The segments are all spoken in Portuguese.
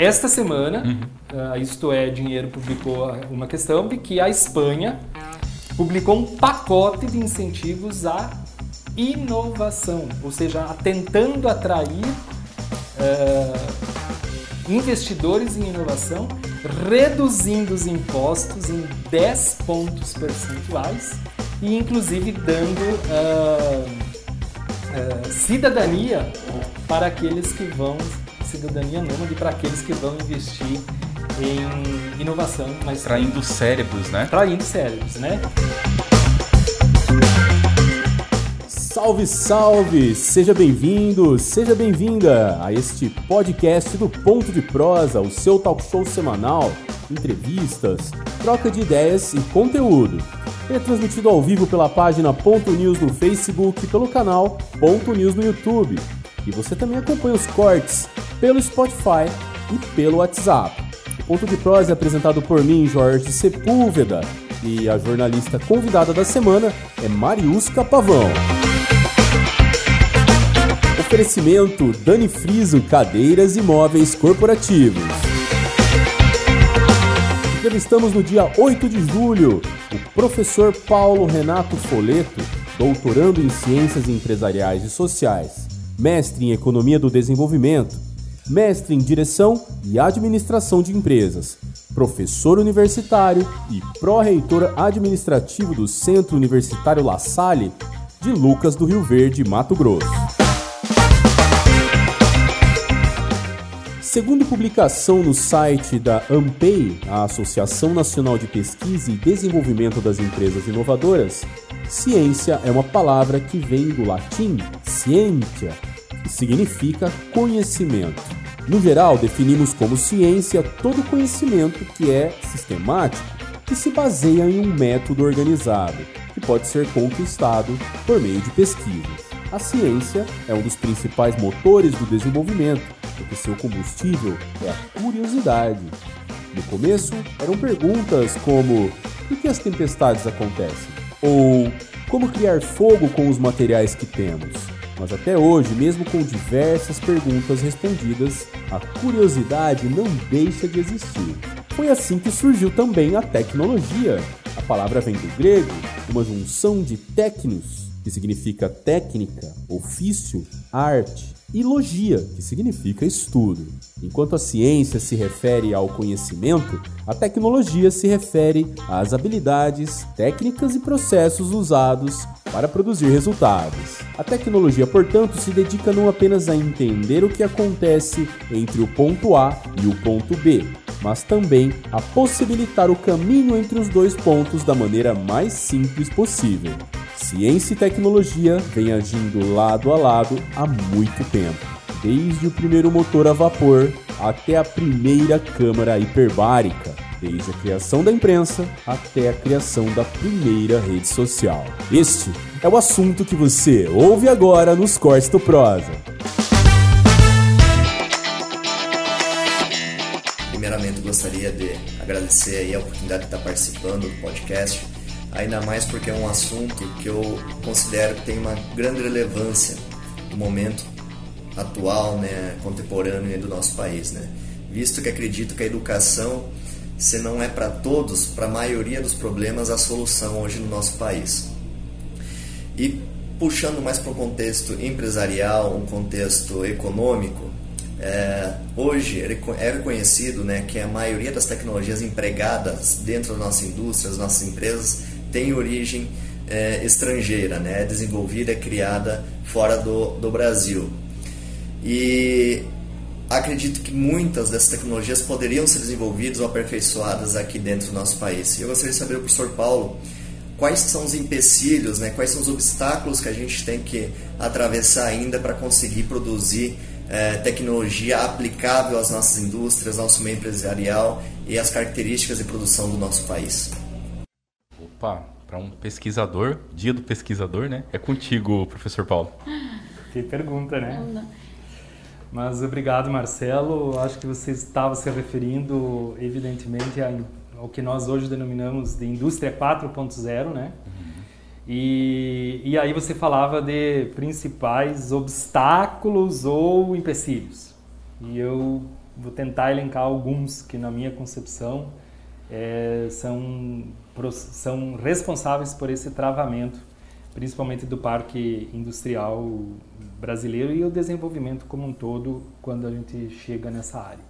esta semana, uhum. a Isto É Dinheiro publicou uma questão de que a Espanha publicou um pacote de incentivos à inovação, ou seja, tentando atrair uh, investidores em inovação, reduzindo os impostos em 10 pontos percentuais e, inclusive, dando uh, uh, cidadania para aqueles que vão cidadania nômade para aqueles que vão investir em inovação, mas traindo cérebros, né? Traindo cérebros, né? Salve, salve! Seja bem-vindo, seja bem-vinda a este podcast do Ponto de Prosa, o seu talk show semanal, entrevistas, troca de ideias e conteúdo. Ele é transmitido ao vivo pela página Ponto News no Facebook e pelo canal Ponto News no YouTube. E você também acompanha os cortes pelo Spotify e pelo WhatsApp. O Ponto de Prosa é apresentado por mim, Jorge Sepúlveda, e a jornalista convidada da semana é Mariusca Pavão. Oferecimento Dani Friso Cadeiras e Móveis Corporativos. Entrevistamos no dia 8 de julho o professor Paulo Renato Foleto, doutorando em Ciências Empresariais e Sociais, mestre em Economia do Desenvolvimento, mestre em Direção e Administração de Empresas, professor universitário e pró-reitor administrativo do Centro Universitário La Salle de Lucas do Rio Verde, Mato Grosso. Segundo publicação no site da AMPEI, a Associação Nacional de Pesquisa e Desenvolvimento das Empresas Inovadoras, ciência é uma palavra que vem do latim scientia, que significa conhecimento. No geral, definimos como ciência todo conhecimento que é sistemático, que se baseia em um método organizado, que pode ser conquistado por meio de pesquisas. A ciência é um dos principais motores do desenvolvimento porque seu combustível é a curiosidade. No começo, eram perguntas como: por que as tempestades acontecem? Ou como criar fogo com os materiais que temos? Mas até hoje, mesmo com diversas perguntas respondidas, a curiosidade não deixa de existir. Foi assim que surgiu também a tecnologia. A palavra vem do grego, uma junção de técnicos, que significa técnica, ofício, arte, e logia, que significa estudo. Enquanto a ciência se refere ao conhecimento, a tecnologia se refere às habilidades, técnicas e processos usados para produzir resultados. A tecnologia, portanto, se dedica não apenas a entender o que acontece entre o ponto A e o ponto B, mas também a possibilitar o caminho entre os dois pontos da maneira mais simples possível. Ciência e tecnologia vêm agindo lado a lado há muito tempo, desde o primeiro motor a vapor até a primeira câmara hiperbárica, desde a criação da imprensa até a criação da primeira rede social. Este é o assunto que você ouve agora nos Cortes do Prosa. Primeiramente, gostaria de agradecer a oportunidade de estar participando do podcast ainda mais porque é um assunto que eu considero que tem uma grande relevância no momento atual, né, contemporâneo do nosso país, né? Visto que acredito que a educação, se não é para todos, para a maioria dos problemas, a solução hoje no nosso país. E puxando mais para o contexto empresarial, um contexto econômico, é, hoje é reconhecido né, que a maioria das tecnologias empregadas dentro da nossa indústria, das nossas empresas, tem origem é, estrangeira, né? é desenvolvida, é criada fora do, do Brasil. E acredito que muitas dessas tecnologias poderiam ser desenvolvidas ou aperfeiçoadas aqui dentro do nosso país. E eu gostaria de saber professor Paulo quais são os empecilhos, né? quais são os obstáculos que a gente tem que atravessar ainda para conseguir produzir é, tecnologia aplicável às nossas indústrias, ao nosso meio empresarial e às características de produção do nosso país opa, para um pesquisador, dia do pesquisador, né? É contigo, professor Paulo. Que pergunta, né? Mas obrigado, Marcelo. Acho que você estava se referindo, evidentemente, ao que nós hoje denominamos de indústria 4.0, né? Uhum. E, e aí você falava de principais obstáculos ou empecilhos. E eu vou tentar elencar alguns que, na minha concepção, é, são, são responsáveis por esse travamento, principalmente do parque industrial brasileiro e o desenvolvimento como um todo quando a gente chega nessa área.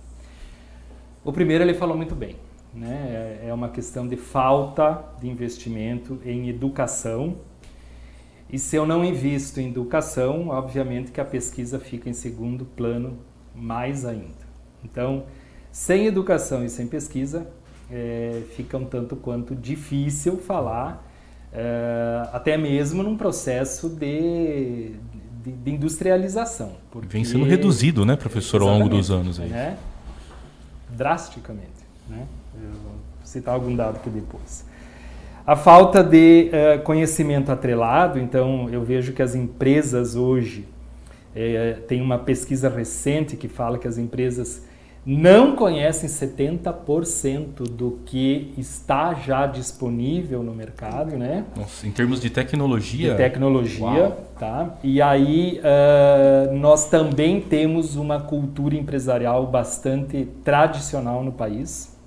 O primeiro ele falou muito bem, né? É, é uma questão de falta de investimento em educação. E se eu não invisto em educação, obviamente que a pesquisa fica em segundo plano mais ainda. Então, sem educação e sem pesquisa, é, fica um tanto quanto difícil falar, é, até mesmo num processo de, de, de industrialização. Porque, Vem sendo reduzido, né, professor, ao longo dos anos aí. Né? Drasticamente. Né? Eu vou citar algum dado aqui depois. A falta de uh, conhecimento atrelado, então eu vejo que as empresas hoje, é, tem uma pesquisa recente que fala que as empresas não conhecem 70% do que está já disponível no mercado, né? Nossa, em termos de tecnologia? De tecnologia, Uau. tá? E aí uh, nós também temos uma cultura empresarial bastante tradicional no país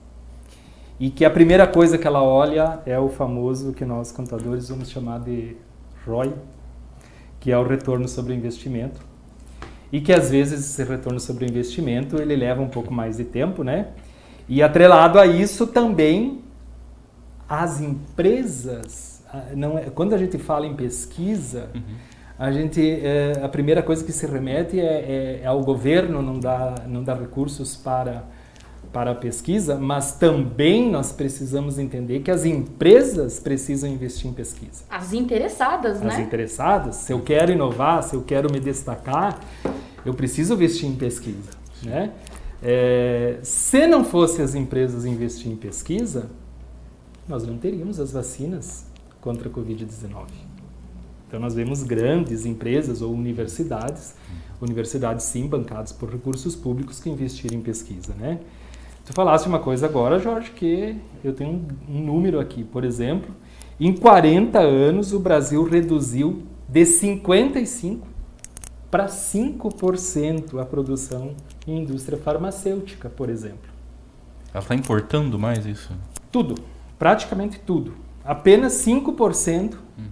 e que a primeira coisa que ela olha é o famoso que nós contadores vamos chamar de ROI, que é o retorno sobre o investimento e que às vezes esse retorno sobre o investimento ele leva um pouco mais de tempo, né? E atrelado a isso também as empresas, não é, quando a gente fala em pesquisa, uhum. a gente é, a primeira coisa que se remete é, é, é, ao governo não dar não dar recursos para para a pesquisa, mas também nós precisamos entender que as empresas precisam investir em pesquisa. As interessadas, as né? As interessadas. Se eu quero inovar, se eu quero me destacar, eu preciso investir em pesquisa. Né? É, se não fosse as empresas investir em pesquisa, nós não teríamos as vacinas contra a Covid-19. Então nós vemos grandes empresas ou universidades, universidades sim bancadas por recursos públicos que investiram em pesquisa, né? Tu falasse uma coisa agora, Jorge, que eu tenho um número aqui, por exemplo, em 40 anos o Brasil reduziu de 55 para 5% a produção em indústria farmacêutica, por exemplo. Ela está importando mais isso? Tudo, praticamente tudo. Apenas 5% uhum.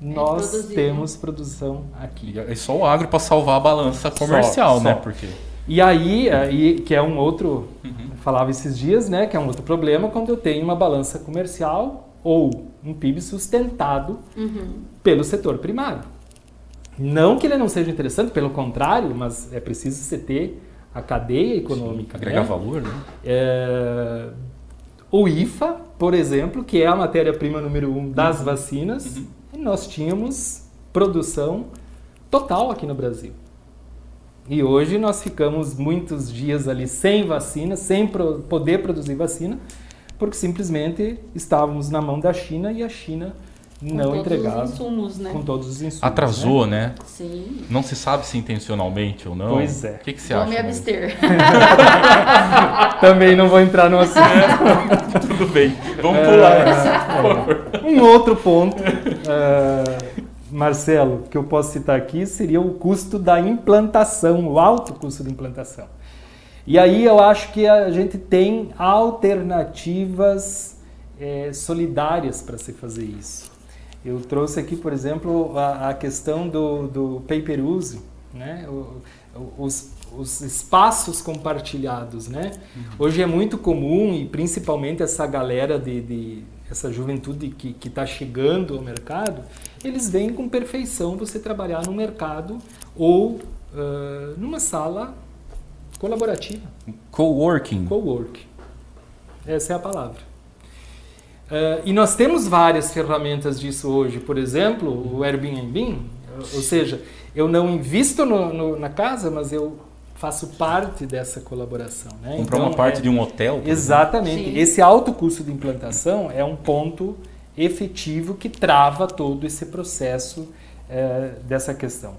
nós é temos produção aqui. E é só o agro para salvar a balança comercial, só, né? Só. Porque... E aí, aí, que é um outro, uhum. falava esses dias, né? Que é um outro problema quando eu tenho uma balança comercial ou um PIB sustentado uhum. pelo setor primário. Não que ele não seja interessante, pelo contrário, mas é preciso você ter a cadeia econômica. Sim, agregar né? valor, né? É, o IFA, por exemplo, que é a matéria-prima número um das uhum. vacinas, uhum. nós tínhamos produção total aqui no Brasil. E hoje nós ficamos muitos dias ali sem vacina, sem pro poder produzir vacina, porque simplesmente estávamos na mão da China e a China não entregava. Insumos, né? Com todos os insumos. Atrasou, né? né? Sim. Não se sabe se intencionalmente ou não. Pois é. O que, que você vou acha? Vou me abster. Também não vou entrar no assunto. É, tudo bem. Vamos pular é, é. Um outro ponto, é, Marcelo, que eu posso citar aqui seria o custo da implantação, o alto custo de implantação. E aí eu acho que a gente tem alternativas é, solidárias para se fazer isso. Eu trouxe aqui, por exemplo, a, a questão do, do paper use, né? O, os, os espaços compartilhados, né? Uhum. Hoje é muito comum e principalmente essa galera de, de essa juventude que está chegando ao mercado, eles veem com perfeição você trabalhar no mercado ou uh, numa sala colaborativa. Coworking. Coworking. Essa é a palavra. Uh, e nós temos várias ferramentas disso hoje. Por exemplo, o Airbnb, ou seja, eu não invisto no, no, na casa, mas eu faço parte dessa colaboração. Né? Comprar então, uma parte é, de um hotel? Exatamente. Esse alto custo de implantação é um ponto efetivo que trava todo esse processo uh, dessa questão.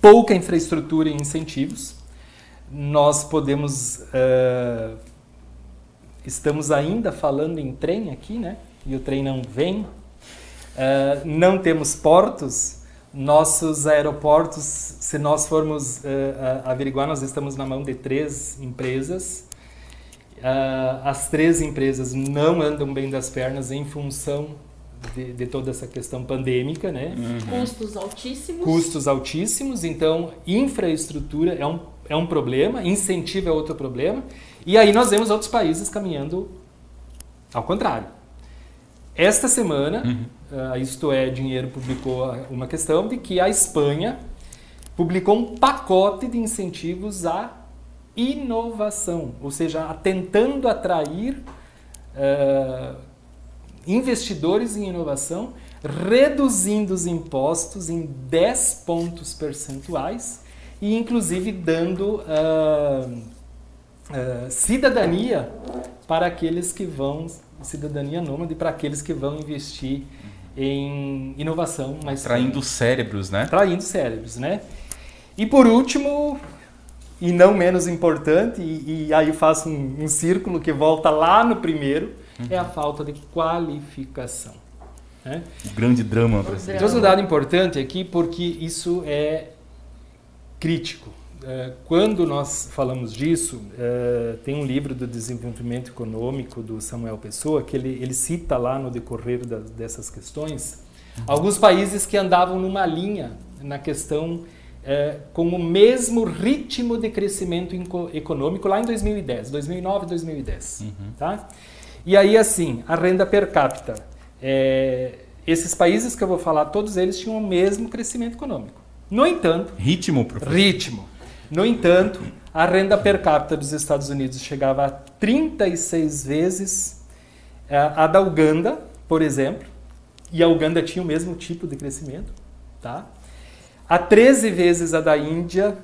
Pouca infraestrutura e incentivos. Nós podemos uh, estamos ainda falando em trem aqui, né? E o trem não vem. Uh, não temos portos, nossos aeroportos, se nós formos uh, averiguar, nós estamos na mão de três empresas. Uh, as três empresas não andam bem das pernas em função de, de toda essa questão pandêmica, né? Uhum. Custos altíssimos. Custos altíssimos, então infraestrutura é um, é um problema, incentivo é outro problema. E aí nós vemos outros países caminhando ao contrário. Esta semana, uhum. uh, Isto É Dinheiro publicou uma questão de que a Espanha publicou um pacote de incentivos à inovação, ou seja, tentando atrair uh, investidores em inovação, reduzindo os impostos em 10 pontos percentuais e, inclusive, dando uh, uh, cidadania para aqueles que vão cidadania nômade para aqueles que vão investir em inovação, mas traindo cérebros, né? Traindo cérebros, né? E por último, e não menos importante, e, e aí faço um, um, círculo que volta lá no primeiro, uhum. é a falta de qualificação. Né? O grande drama. Trouxe um dado importante aqui porque isso é crítico. É, quando nós falamos disso, é, tem um livro do desenvolvimento econômico do Samuel Pessoa que ele, ele cita lá no decorrer das, dessas questões alguns países que andavam numa linha na questão é, com o mesmo ritmo de crescimento econômico lá em 2010, 2009 2010. Uhum. Tá? E aí, assim, a renda per capita. É, esses países que eu vou falar, todos eles tinham o mesmo crescimento econômico. No entanto. Ritmo, professor. Ritmo. No entanto, a renda per capita dos Estados Unidos chegava a 36 vezes é, a da Uganda, por exemplo, e a Uganda tinha o mesmo tipo de crescimento, tá? A 13 vezes a da Índia,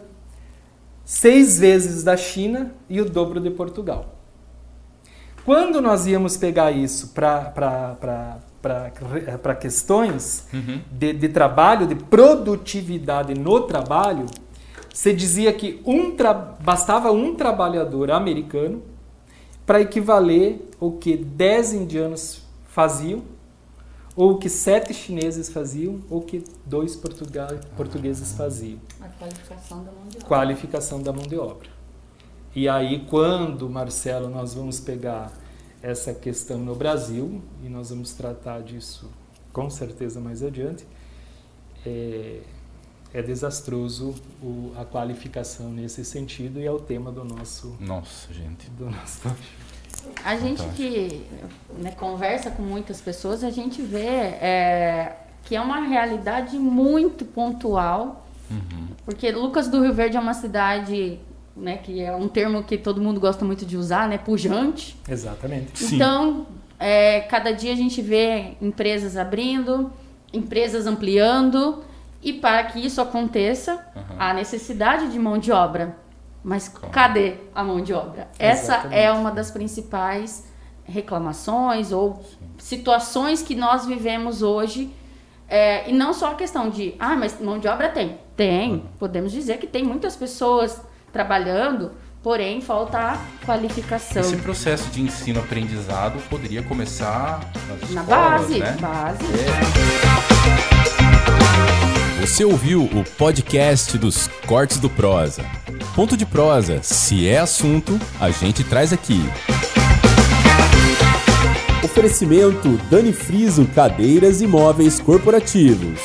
6 vezes da China e o dobro de Portugal. Quando nós íamos pegar isso para questões uhum. de, de trabalho, de produtividade no trabalho, você dizia que um bastava um trabalhador americano para equivaler o que 10 indianos faziam, ou o que sete chineses faziam, ou o que dois portugueses faziam. A qualificação da mão de obra. Qualificação da mão de obra. E aí, quando, Marcelo, nós vamos pegar essa questão no Brasil, e nós vamos tratar disso com certeza mais adiante, é, é desastroso o, a qualificação nesse sentido e é o tema do nosso nossa gente. do nosso a gente que né, conversa com muitas pessoas a gente vê é, que é uma realidade muito pontual uhum. porque Lucas do Rio Verde é uma cidade né, que é um termo que todo mundo gosta muito de usar né pujante exatamente então é, cada dia a gente vê empresas abrindo empresas ampliando e para que isso aconteça, uhum. há necessidade de mão de obra. Mas Como? cadê a mão de obra? Essa é uma das principais reclamações ou Sim. situações que nós vivemos hoje. É, e não só a questão de, ah, mas mão de obra tem. Tem. Uhum. Podemos dizer que tem muitas pessoas trabalhando, porém falta a qualificação. Esse processo de ensino-aprendizado poderia começar nas na escolas, base, né? base. É. Você ouviu o podcast dos Cortes do Prosa. Ponto de prosa, se é assunto, a gente traz aqui. Oferecimento Dani Friso Cadeiras e Móveis Corporativos.